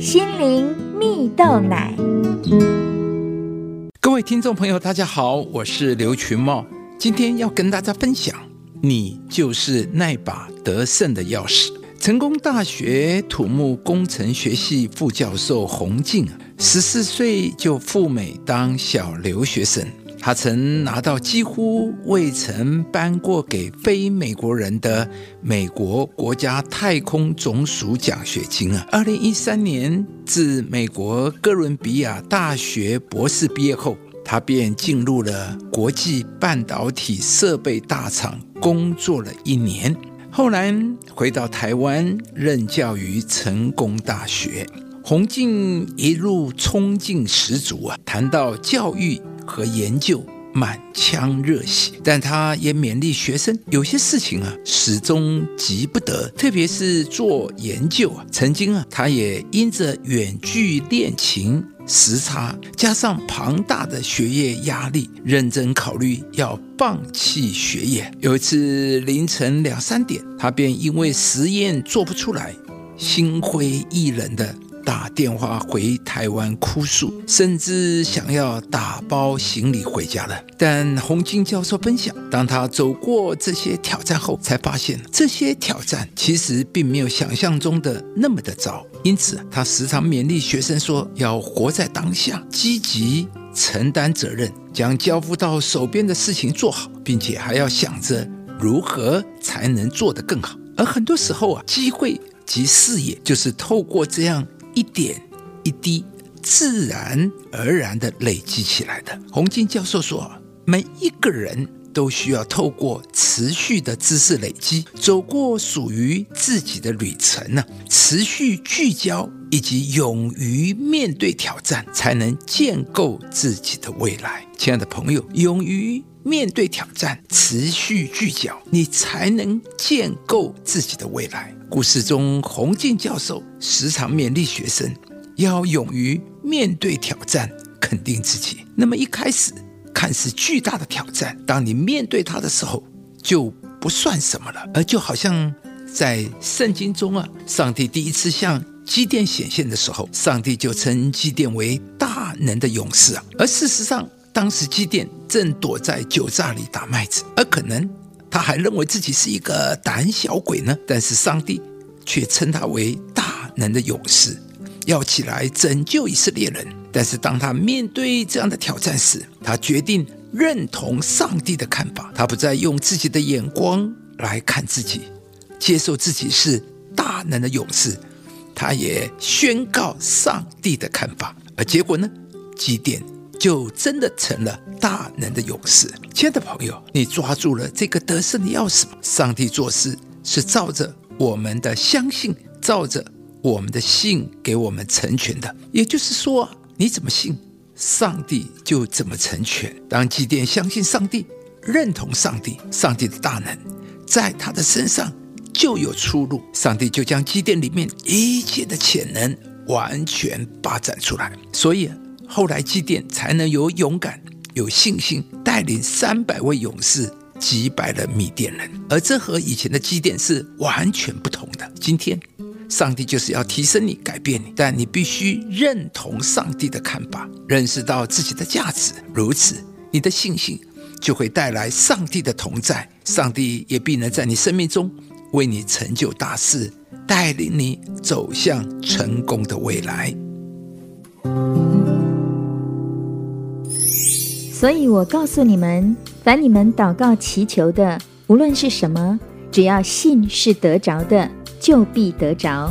心灵蜜豆奶。各位听众朋友，大家好，我是刘群茂，今天要跟大家分享，你就是那把得胜的钥匙。成功大学土木工程学系副教授洪静，十四岁就赴美当小留学生。他曾拿到几乎未曾颁过给非美国人的美国国家太空总署奖学金啊！二零一三年自美国哥伦比亚大学博士毕业后，他便进入了国际半导体设备大厂工作了一年，后来回到台湾任教于成功大学。洪静一路冲劲十足啊！谈到教育。和研究满腔热血，但他也勉励学生，有些事情啊始终急不得，特别是做研究啊。曾经啊，他也因着远距练琴时差，加上庞大的学业压力，认真考虑要放弃学业。有一次凌晨两三点，他便因为实验做不出来，心灰意冷的。打电话回台湾哭诉，甚至想要打包行李回家了。但洪金教授分享，当他走过这些挑战后，才发现这些挑战其实并没有想象中的那么的糟。因此，他时常勉励学生说：“要活在当下，积极承担责任，将交付到手边的事情做好，并且还要想着如何才能做得更好。”而很多时候啊，机会及视野就是透过这样。一点一滴，自然而然的累积起来的。洪金教授说，每一个人都需要透过持续的知识累积，走过属于自己的旅程呢。持续聚焦以及勇于面对挑战，才能建构自己的未来。亲爱的朋友，勇于面对挑战，持续聚焦，你才能建构自己的未来。故事中，洪静教授时常勉励学生要勇于面对挑战，肯定自己。那么一开始看似巨大的挑战，当你面对它的时候，就不算什么了。而就好像在圣经中啊，上帝第一次向基甸显现的时候，上帝就称基甸为大能的勇士啊。而事实上，当时基甸正躲在酒榨里打麦子，而可能。他还认为自己是一个胆小鬼呢，但是上帝却称他为大能的勇士，要起来拯救以色列人。但是当他面对这样的挑战时，他决定认同上帝的看法，他不再用自己的眼光来看自己，接受自己是大能的勇士，他也宣告上帝的看法。而结果呢？基甸。就真的成了大能的勇士。亲爱的朋友，你抓住了这个得胜的钥匙？上帝做事是照着我们的相信，照着我们的信给我们成全的。也就是说，你怎么信，上帝就怎么成全。当祭奠相信上帝，认同上帝，上帝的大能在他的身上就有出路，上帝就将祭奠里面一切的潜能完全发展出来。所以。后来祭奠才能有勇敢、有信心，带领三百位勇士击败了米甸人，而这和以前的祭奠是完全不同的。今天，上帝就是要提升你、改变你，但你必须认同上帝的看法，认识到自己的价值。如此，你的信心就会带来上帝的同在，上帝也必能在你生命中为你成就大事，带领你走向成功的未来。所以我告诉你们，凡你们祷告祈求的，无论是什么，只要信是得着的，就必得着。